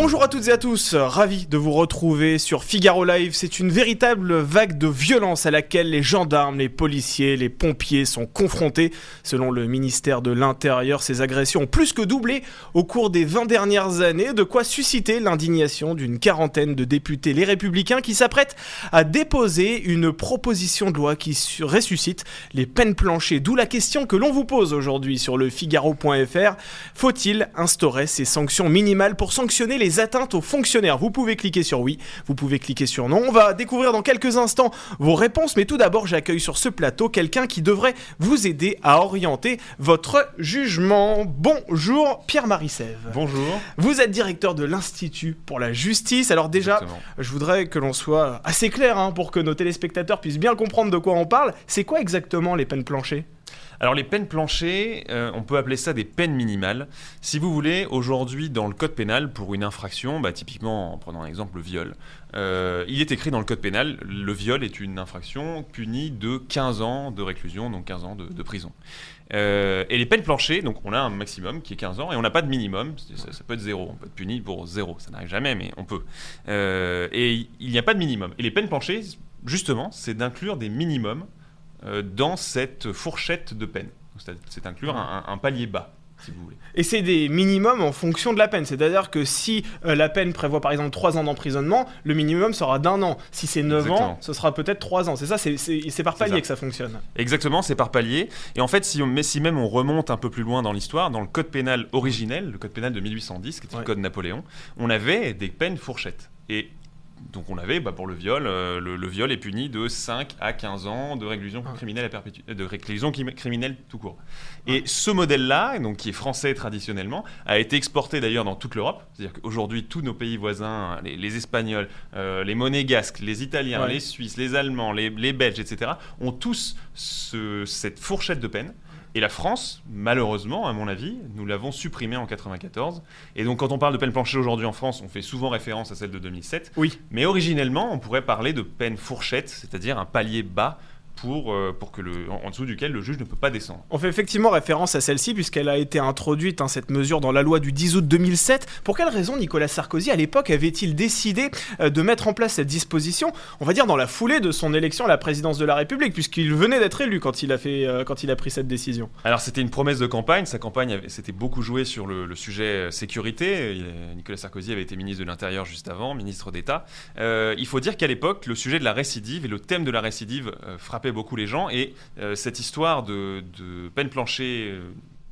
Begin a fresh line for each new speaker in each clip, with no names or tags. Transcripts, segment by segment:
Bonjour à toutes et à tous, ravi de vous retrouver sur Figaro Live. C'est une véritable vague de violence à laquelle les gendarmes, les policiers, les pompiers sont confrontés. Selon le ministère de l'Intérieur, ces agressions ont plus que doublé au cours des 20 dernières années, de quoi susciter l'indignation d'une quarantaine de députés les républicains qui s'apprêtent à déposer une proposition de loi qui ressuscite les peines planchées. D'où la question que l'on vous pose aujourd'hui sur le figaro.fr. Faut-il instaurer ces sanctions minimales pour sanctionner les atteintes aux fonctionnaires. Vous pouvez cliquer sur oui, vous pouvez cliquer sur non. On va découvrir dans quelques instants vos réponses, mais tout d'abord j'accueille sur ce plateau quelqu'un qui devrait vous aider à orienter votre jugement. Bonjour Pierre-Marie Sève.
Bonjour.
Vous êtes directeur de l'Institut pour la justice. Alors déjà,
Exactement.
je voudrais que l'on soit assez clair hein, pour que nos téléspectateurs puissent bien comprendre de quoi on parle. C'est quoi exactement les peines planchées
Alors les peines planchées, euh, on peut appeler ça des peines minimales. Si vous voulez, aujourd'hui dans le code pénal, pour une infraction, bah, typiquement en prenant un exemple le viol, euh, il est écrit dans le code pénal, le viol est une infraction punie de 15 ans de réclusion, donc 15 ans de, prison. Euh, et les peines planchées, donc on a un maximum qui est 15 ans et on n'a pas de minimum, ça, ça peut être zéro, on peut être puni pour zéro, ça n'arrive jamais mais on peut. Et il n'y a pas de minimum. Et les peines planchées, justement, c'est d'inclure des minimums dans cette fourchette de peine. C'est inclure un, un palier bas, si vous voulez.
Et c'est des minimums en fonction de la peine. C'est-à-dire que si euh, la peine prévoit par exemple 3 ans d'emprisonnement, le minimum sera d'un an. Si c'est 9 ans, ce sera peut-être 3 ans. C'est ça, c'est- par palier
ça.
que ça fonctionne.
Exactement, c'est par palier. Et en fait, si, on, mais si même on remonte un peu plus loin dans l'histoire, dans le code pénal originel, le code pénal de 1810, qui était
Ouais.
le code Napoléon, on avait des peines fourchettes. Et donc on avait, bah, pour le viol, euh, le, le viol est puni de 5 à 15 ans de réclusion
Ouais.
criminelle à perpétu- de réclusion criminelle tout court. Et ce modèle-là, donc qui est français traditionnellement, a été exporté d'ailleurs dans toute l'Europe. C'est-à-dire qu'aujourd'hui, tous nos pays voisins, les, les Espagnols, euh, les Monégasques, les Italiens,
Ouais.
les Suisses, les Allemands, les, les Belges, etc., ont tous ce- cette fourchette de peine. Et la France, malheureusement, à mon avis, nous l'avons supprimée en 94. Et donc, quand on parle de peine planchée aujourd'hui en France, on fait souvent référence à celle de 2007.
Oui.
Mais originellement, on pourrait parler de peine fourchette, c'est-à-dire un palier bas pour, euh, pour que le, en, en dessous duquel le juge ne peut pas descendre.
On fait effectivement référence à celle-ci puisqu'elle a été introduite, hein, cette mesure, dans la loi du 10 août 2007. Pour quelle raison Nicolas Sarkozy, à l'époque, avait-il décidé euh, de mettre en place cette disposition, on va dire dans la foulée de son élection à la présidence de la République, puisqu'il venait d'être élu quand il, a fait, euh, quand il a pris cette décision?
Alors c'était une promesse de campagne, sa campagne s'était beaucoup jouée sur le, le sujet sécurité, Il- Nicolas Sarkozy avait été ministre de l'Intérieur juste avant, ministre d'État. Euh, il faut dire qu'à l'époque, le sujet de la récidive et le thème de la récidive euh, frappait beaucoup les gens, et euh, cette histoire de, de peine planchée... euh,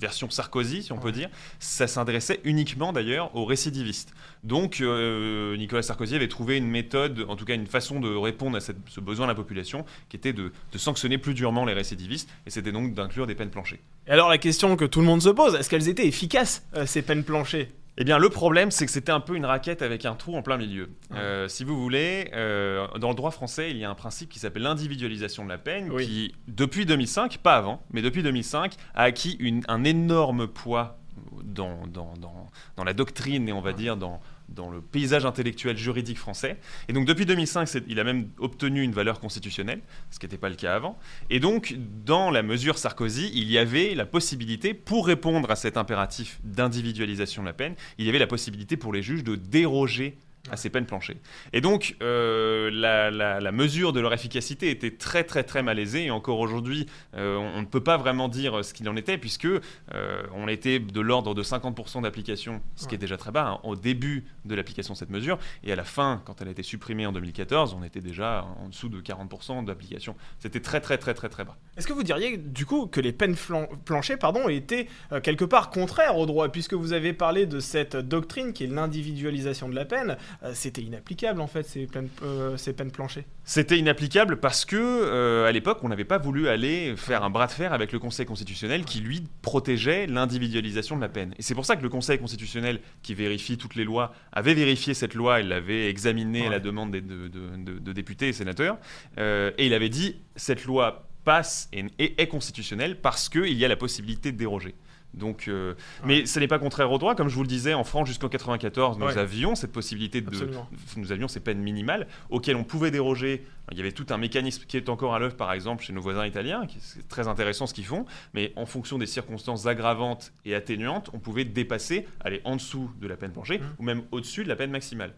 version Sarkozy, si on peut dire, ça s'adressait uniquement d'ailleurs aux récidivistes. Donc euh, Nicolas Sarkozy avait trouvé une méthode, en tout cas une façon de répondre à cette- ce besoin de la population, qui était de, de sanctionner plus durement les récidivistes, et c'était donc d'inclure des peines planchées.
Et alors la question que tout le monde se pose, est-ce qu'elles étaient efficaces, ces peines planchées?
Eh bien, le problème, c'est que c'était un peu une raquette avec un trou en plein milieu. Euh, si vous voulez, euh, dans le droit français, il y a un principe qui s'appelle l'individualisation de la peine,
Oui.
qui, depuis 2005, pas avant, mais depuis 2005, a acquis une- un énorme poids dans, dans, dans, dans la doctrine et on va dire dans, dans le paysage intellectuel juridique français. Et donc depuis 2005, c'est- il a même obtenu une valeur constitutionnelle, ce qui n'était pas le cas avant. Et donc dans la mesure Sarkozy, il y avait la possibilité, pour répondre à cet impératif d'individualisation de la peine, il y avait la possibilité pour les juges de déroger à ces peines planchées. Et donc, euh, la, la- la mesure de leur efficacité était très très très malaisée, et encore aujourd'hui, euh, on, on ne peut pas vraiment dire ce qu'il en était, puisque euh, on était de l'ordre de 50% d'application, ce qui est déjà très bas, hein, au début de l'application de cette mesure, et à la fin, quand elle a été supprimée en 2014, on était déjà en dessous de 40% d'application. C'était très très très très très bas.
Est-ce que vous diriez du coup que les peines planchées pardon, étaient quelque part contraires au droit, puisque vous avez parlé de cette doctrine qui est l'individualisation de la peine, c'était inapplicable en fait ces peines, euh, ces peines planchées.
C'était inapplicable parce que euh, à l'époque, on n'avait pas voulu aller faire un bras de fer avec le Conseil constitutionnel qui lui protégeait l'individualisation de la peine. Et c'est pour ça que le Conseil constitutionnel, qui vérifie toutes les lois, avait vérifié cette loi, il l'avait examinée à la demande des- de, de- de- de députés et sénateurs, euh, et il avait dit cette loi passe et, et est constitutionnelle parce qu'il y a la possibilité de déroger. Donc, euh, Mais ce n'est pas contraire au droit. Comme je vous le disais, en France, jusqu'en 94, nous
Ouais.
avions cette possibilité de.
Absolument.
Nous avions ces peines minimales auxquelles on pouvait déroger. Il y avait tout un mécanisme qui est encore à l'œuvre, par exemple, chez nos voisins italiens, qui c'est très intéressant ce qu'ils font. Mais en fonction des circonstances aggravantes et atténuantes, on pouvait dépasser, aller en dessous de la peine plancher
Mhm.
ou même au-dessus de la peine maximale.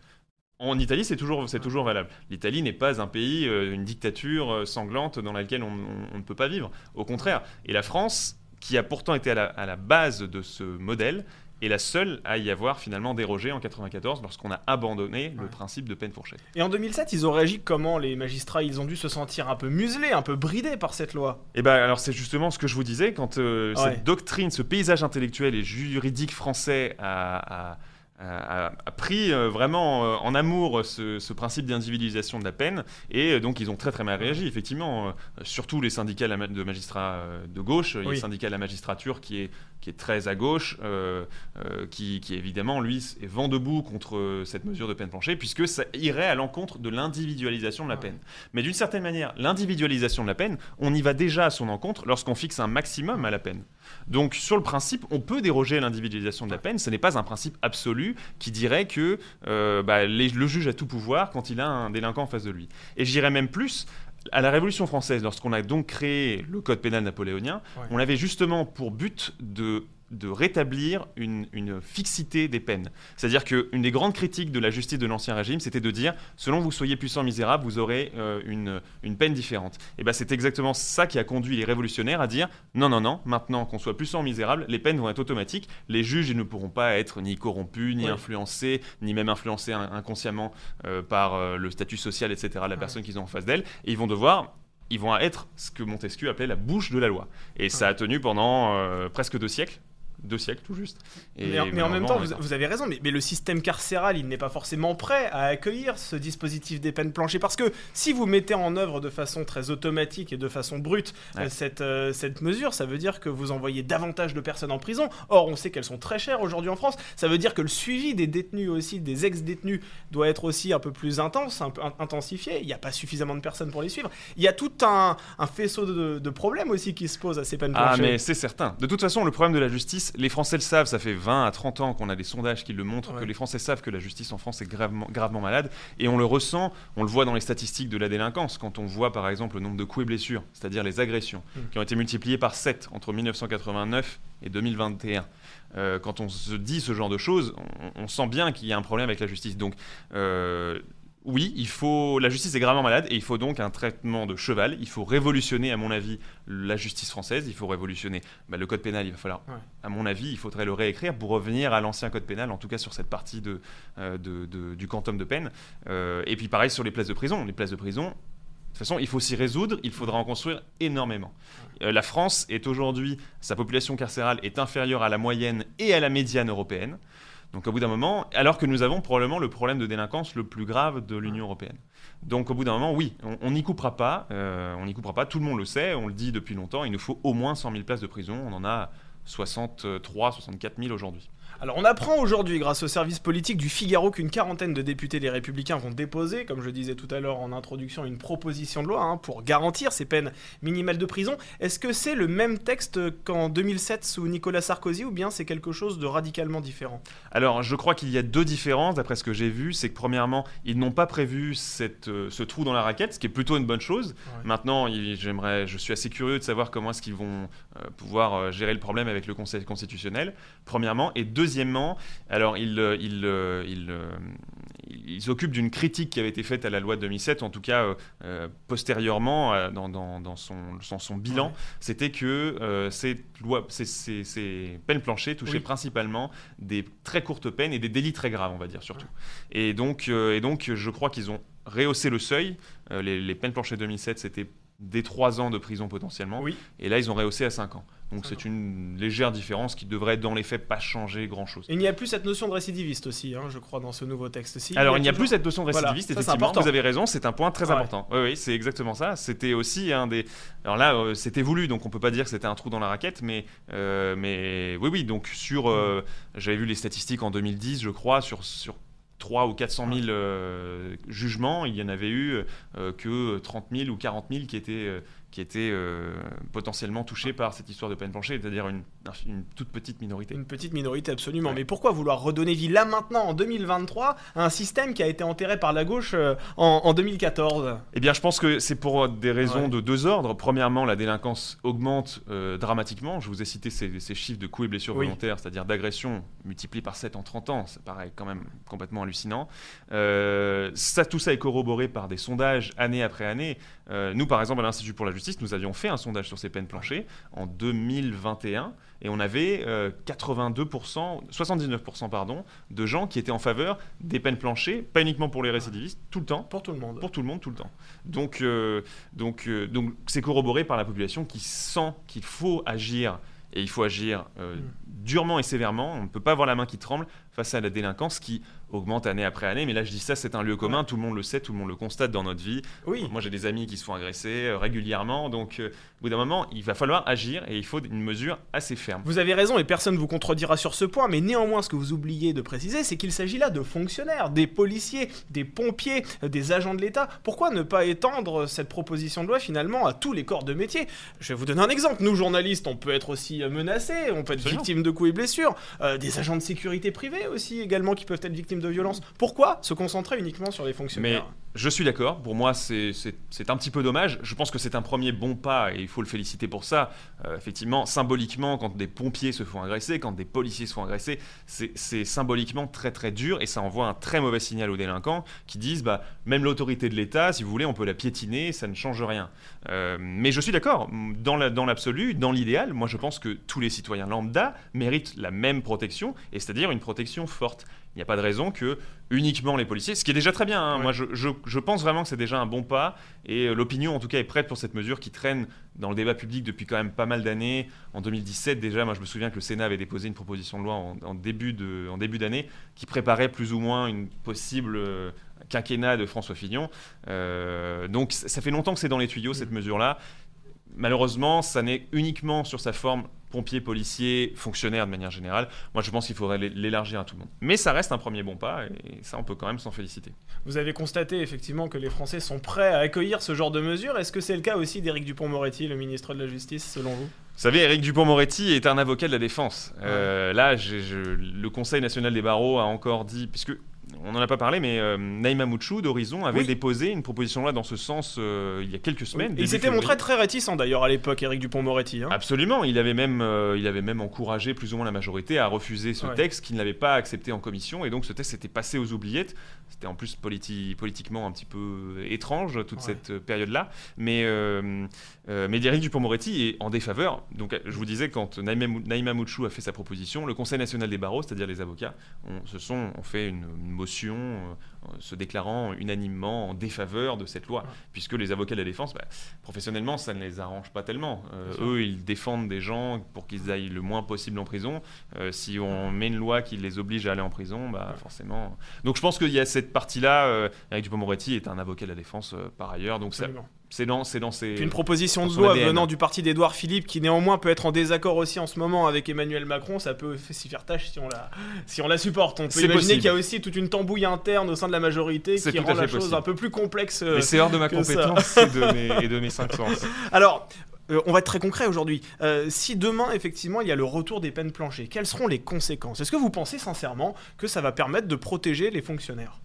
En Italie, c'est toujours, c'est toujours valable. L'Italie n'est pas un pays, euh, une dictature euh, sanglante dans laquelle on, on- on ne peut pas vivre. Au contraire. Et la France, qui a pourtant été à la, à la base de ce modèle, est la seule à y avoir finalement dérogé en 94 lorsqu'on a abandonné le
Ouais.
principe de peine fourchette.
Et en 2007, ils ont réagi comment les magistrats? Ils ont dû se sentir un peu muselés, un peu bridés par cette loi?
Et ben alors c'est justement ce que je vous disais quand euh,
Ouais.
cette doctrine, ce paysage intellectuel et juridique français a, a- a- pris euh, vraiment euh, en amour ce, ce principe d'individualisation de la peine. Et euh, donc ils ont très très mal réagi effectivement. Euh, surtout les syndicats de magistrats euh, de gauche, il y a le syndicat de la magistrature qui est qui est très à gauche, euh, euh, qui, qui évidemment lui est vent debout contre euh, cette mesure de peine plancher puisque ça irait à l'encontre de l'individualisation de la peine. Mais d'une certaine manière, l'individualisation de la peine, on y va déjà à son encontre lorsqu'on fixe un maximum à la peine. Donc sur le principe, on peut déroger à l'individualisation de la peine, ce n'est pas un principe absolu qui dirait que euh, bah, les- le juge a tout pouvoir quand il a un délinquant en face de lui. Et j'irais même plus, à la Révolution française, lorsqu'on a donc créé le Code pénal napoléonien,
Ouais.
on avait justement pour but de de rétablir une, une fixité des peines. C'est-à-dire qu'une des grandes critiques de la justice de l'Ancien Régime, c'était de dire, selon vous soyez puissant misérable, vous aurez euh, une, une peine différente. Et ben c'est exactement ça qui a conduit les révolutionnaires à dire, non, non, non, maintenant qu'on soit puissant misérable, les peines vont être automatiques, les juges ils ne pourront pas être ni corrompus, ni
Oui.
influencés, ni même influencés in- inconsciemment euh, par euh, le statut social, etc., de la personne qu'ils ont en face d'elle, et ils vont devoir ils vont être ce que Montesquieu appelait la bouche de la loi. Et ça a tenu pendant euh, presque deux siècles. Deux siècles tout juste. Et
mais, en- mais en même temps, vous, vous avez raison, mais, mais le système carcéral, il n'est pas forcément prêt à accueillir ce dispositif des peines planchées. Parce que si vous mettez en œuvre de façon très automatique et de façon brute
Ouais.
euh, cette, euh, cette mesure, ça veut dire que vous envoyez davantage de personnes en prison. Or, on sait qu'elles sont très chères aujourd'hui en France. Ça veut dire que le suivi des détenus aussi, des ex-détenus, doit être aussi un peu plus intense, un peu in- intensifié. Il n'y a pas suffisamment de personnes pour les suivre. Il y a tout un, un faisceau de, de problèmes aussi qui se posent à ces peines
Ah,
planchées.
mais c'est certain. De toute façon, le problème de la justice, les Français le savent, ça fait 20 à 30 ans qu'on a des sondages qui le montrent,
Ouais.
que les Français savent que la justice en France est gravement, gravement malade, et on le ressent, on le voit dans les statistiques de la délinquance, quand on voit par exemple le nombre de coups et blessures, c'est-à-dire les agressions,
Mm.
qui ont été multipliés par 7 entre 1989 et 2021. Euh, quand on se dit ce genre de choses, on, on sent bien qu'il y a un problème avec la justice. Donc, euh, oui, il faut, la justice est gravement malade et il faut donc un traitement de cheval. Il faut révolutionner, à mon avis, la justice française. Il faut révolutionner bah, le code pénal. Il va falloir,
Ouais.
à mon avis, il faudrait le réécrire pour revenir à l'ancien code pénal, en tout cas sur cette partie de, euh, de- de- du quantum de peine. Euh, et puis pareil sur les places de prison. Les places de prison, de toute façon, il faut s'y résoudre, il faudra en construire énormément. Euh, la France est aujourd'hui, sa population carcérale est inférieure à la moyenne et à la médiane européenne. Donc au bout d'un moment, alors que nous avons probablement le problème de délinquance le plus grave de l'Union européenne. Donc au bout d'un moment, oui, on n'y coupera pas, euh, on n'y coupera pas, tout le monde le sait, on le dit depuis longtemps, il nous faut au moins 100 000 places de prison, on en a 63, 64 000 aujourd'hui.
Alors on apprend aujourd'hui, grâce au service politique du Figaro, qu'une quarantaine de députés des Républicains vont déposer, comme je disais tout à l'heure en introduction, une proposition de loi hein, pour garantir ces peines minimales de prison. Est-ce que c'est le même texte qu'en 2007 sous Nicolas Sarkozy ou bien c'est quelque chose de radicalement différent?
Alors, je crois qu'il y a deux différences, d'après ce que j'ai vu. C'est que, premièrement, ils n'ont pas prévu cette, euh, ce trou dans la raquette, ce qui est plutôt une bonne chose.
Ouais.
Maintenant, j'aimerais, je suis assez curieux de savoir comment est-ce qu'ils vont euh, pouvoir euh, gérer le problème avec le Conseil constitutionnel, premièrement. Et deuxièmement, alors, ils, euh, ils, euh, ils, euh, ils s'occupent d'une critique qui avait été faite à la loi de 2007, en tout cas euh, postérieurement, dans, dans- dans son, dans son bilan,
Ouais.
c'était que euh, ces, lois, ces, ces- ces peines planchées touchaient
Oui.
principalement des très courtes peines et des délits très graves, on va dire surtout. Et, donc, euh, et donc, je crois qu'ils ont rehaussé le seuil. Les, les peines planchées 2007, c'était des 3 ans de prison potentiellement.
Oui.
Et là, ils ont rehaussé à 5 ans. Donc, c'est une légère différence qui devrait, dans les faits, pas changer grand-chose.
Il n'y a plus cette notion de récidiviste aussi, hein, je crois, dans ce nouveau texte. Si,
Alors, il n'y a
toujours-
plus cette notion de
Voilà,
récidiviste,
ça, c'est
effectivement.
important.
Vous avez raison, c'est un point très
Ouais.
important. Oui, oui, c'est exactement ça. C'était aussi un des. Alors là, euh, c'était voulu, donc on peut pas dire que c'était un trou dans la raquette, mais, euh, mais oui, oui. Donc, sur. euh, J'avais vu les statistiques en 2010, je crois, sur. sur 3 ou 400 000 euh, jugements, il y en avait eu euh, que 30 000 ou 40 000 qui étaient, euh, qui étaient euh, potentiellement touchés par cette histoire de peine planchée, c'est-à-dire une, une toute petite minorité.
Une petite minorité, absolument.
Ouais.
Mais pourquoi vouloir redonner vie là maintenant, en 2023, à un système qui a été enterré par la gauche euh, en, en 2014
Eh bien, je pense que c'est pour des raisons
Ouais.
de deux ordres. Premièrement, la délinquance augmente euh, dramatiquement. Je vous ai cité ces, ces chiffres de coups et blessures
Oui.
volontaires, c'est-à-dire d'agressions multipliés par 7 en 30 ans. Ça paraît quand même complètement hallucinant. Euh, ça, tout ça est corroboré par des sondages année après année. Euh, nous, par exemple, à l'Institut pour la justice, nous avions fait un sondage sur ces peines planchées en 2021 et on avait euh, 82%, 79% pardon, de gens qui étaient en faveur des peines planchées, pas uniquement pour les récidivistes, tout le temps,
Pour tout le monde.
pour tout le monde, tout le temps. Donc, euh, donc, euh, donc, c'est corroboré par la population qui sent qu'il faut agir et il faut agir euh,
Mm.
durement et sévèrement. On ne peut pas avoir la main qui tremble face à la délinquance qui augmente année après année. Mais là, je dis ça, c'est un lieu commun. Tout le monde le sait, tout le monde le constate dans notre vie.
Oui.
Moi, j'ai des amis qui se font agresser euh, régulièrement. Donc, euh, au bout d'un moment, il va falloir agir et il faut une mesure assez ferme.
Vous avez raison et personne ne vous contredira sur ce point, mais néanmoins, ce que vous oubliez de préciser, c'est qu'il s'agit là de fonctionnaires, des policiers, des pompiers, des agents de l'État. Pourquoi ne pas étendre cette proposition de loi finalement à tous les corps de métier? Je vais vous donner un exemple. Nous, journalistes, on peut être aussi menacés, on peut être
Absolument.
victime de coups et blessures. Euh, des agents de sécurité aussi également qui peuvent être victimes de violences. Pourquoi se concentrer uniquement sur les fonctionnaires?
Je suis d'accord. Pour moi, c'est un petit peu dommage. Je pense que c'est un premier bon pas et il faut le féliciter pour ça. Euh, effectivement, symboliquement, quand des pompiers se font agresser, quand des policiers se font agresser, c'est symboliquement très très dur et ça envoie un très mauvais signal aux délinquants qui disent bah, même l'autorité de l'État, si vous voulez, on peut la piétiner, ça ne change rien. Euh, mais je suis d'accord. Dans l'absolu, dans l'idéal, moi je pense que tous les citoyens lambda méritent la même protection et c'est-à-dire une protection forte. Il n'y a pas de raison que uniquement les policiers, ce qui est déjà très bien. hein.
Ouais.
Moi, je, je- je pense vraiment que c'est déjà un bon pas et euh, l'opinion, en tout cas, est prête pour cette mesure qui traîne dans le débat public depuis quand même pas mal d'années. En 2017, déjà, moi, je me souviens que le Sénat avait déposé une proposition de loi en, en début d'année qui préparait plus ou moins une possible euh, quinquennat de François Fillon. Euh, donc, ça ça fait longtemps que c'est dans les tuyaux cette mesure-là. Malheureusement, ça n'est uniquement sur sa forme pompier, policier, fonctionnaire de manière générale. Moi, je pense qu'il faudrait l'é- l'élargir à tout le monde. Mais ça reste un premier bon pas, et ça, on peut quand même s'en féliciter.
Vous avez constaté effectivement que les Français sont prêts à accueillir ce genre de mesures. Est-ce que c'est le cas aussi d'Éric Dupont-Moretti, le ministre de la Justice, selon vous?
Vous savez, Éric Dupont-Moretti est un avocat de la défense. Euh, là, je- le Conseil national des barreaux a encore dit, puisque on n'en a pas parlé, mais euh, Naïma Mouchou d'Horizon avait
Oui.
déposé une proposition loi dans ce sens euh, il y a quelques semaines.
Il s'était montré très réticent d'ailleurs à l'époque, Éric Dupont-Moretti. hein.
Absolument, il avait, même, euh, il avait même encouragé plus ou moins la majorité à refuser ce
Ouais.
texte qu'il n'avait pas accepté en commission et donc ce texte était passé aux oubliettes. C'était en plus politi- politiquement un petit peu étrange toute
Ouais.
cette euh, période-là. Mais, euh, euh, mais Éric Dupond-Moretti est en défaveur. Donc je vous disais, quand Naïma, Mou- Naïma Mouchou a fait sa proposition, le Conseil national des barreaux, c'est-à-dire les avocats, ont, se sont, ont fait une, une motion euh, se déclarant unanimement en défaveur de cette loi,
Ouais.
puisque les avocats de la défense, bah, professionnellement, ça ne les arrange pas tellement. Euh, eux, ils défendent des gens pour qu'ils aillent le moins possible en prison. Euh, si on met une loi qui les oblige à aller en prison, bah, forcément. Donc je pense qu'il y a cette partie-là. Euh, Eric Dupond-Moretti est un avocat de la défense euh, par ailleurs, donc c'est dans, c'est dans ces.
Puis une proposition de loi
ADN.
venant du parti d'Édouard Philippe, qui néanmoins peut être en désaccord aussi en ce moment avec Emmanuel Macron, ça peut s'y faire tâche si on la, si on la supporte. On peut
C'est
imaginer qu'il y a aussi toute une tambouille interne au sein de la majorité
C'est
qui rend la chose
possible.
un peu plus complexe. euh,
Mais c'est hors de ma compétence et de mes, et de mes cinq sens.
Alors, euh, on va être très concret aujourd'hui. Euh, si demain, effectivement, il y a le retour des peines planchées, quelles seront les conséquences? Est-ce que vous pensez sincèrement que ça va permettre de protéger les fonctionnaires?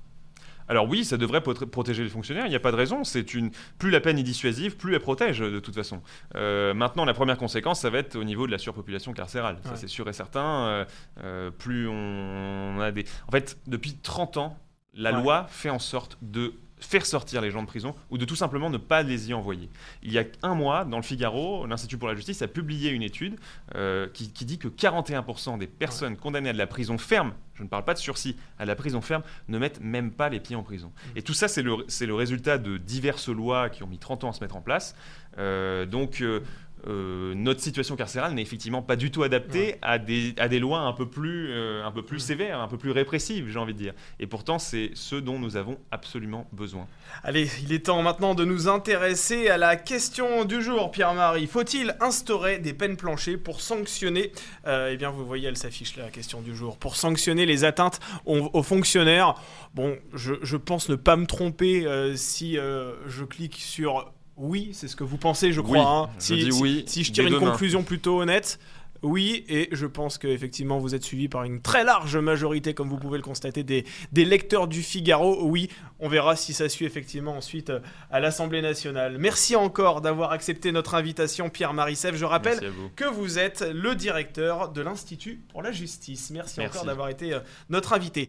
Alors oui, ça devrait protéger les fonctionnaires, il n'y a pas de raison. C'est une plus la peine est dissuasive, plus elle protège de toute façon. Euh, maintenant, la première conséquence, ça va être au niveau de la surpopulation carcérale. Ça, c'est sûr et certain. Euh, euh, plus on a des. En fait, depuis 30 ans, la
Ouais.
loi fait en sorte de faire sortir les gens de prison ou de tout simplement ne pas les y envoyer. Il y a un mois, dans le Figaro, l'Institut pour la justice a publié une étude euh, qui, qui dit que 41% des personnes condamnées à de la prison ferme, je ne parle pas de sursis, à la prison ferme, ne mettent même pas les pieds en prison. Et tout ça, c'est le, le résultat de diverses lois qui ont mis 30 ans à se mettre en place. Euh, donc, euh, euh, notre situation carcérale n'est effectivement pas du tout adaptée à, des, à des lois un peu plus, euh, un peu plus sévères, un peu plus répressives, j'ai envie de dire. Et pourtant, c'est ce dont nous avons absolument besoin.
Allez, il est temps maintenant de nous intéresser à la question du jour, Pierre-Marie. Faut-il instaurer des peines planchées pour sanctionner, euh, eh bien vous voyez, elle s'affiche là, la question du jour, pour sanctionner les atteintes aux, aux fonctionnaires Bon, je, je pense ne pas me tromper si je clique sur Oui, c'est ce que vous pensez, je crois.
Oui,
hein.
je
Si,
dis
si-
oui
si je tire une conclusion plutôt honnête, oui, et je pense qu'effectivement vous êtes suivi par une très large majorité, comme vous pouvez le constater, des, des lecteurs du Figaro. Oui, on verra si ça suit effectivement ensuite euh, à l'Assemblée nationale. Merci encore d'avoir accepté notre invitation, Pierre Marissef. Je rappelle
vous.
que vous êtes le directeur de l'Institut pour la justice. Merci,
Merci.
encore d'avoir été euh, notre invité.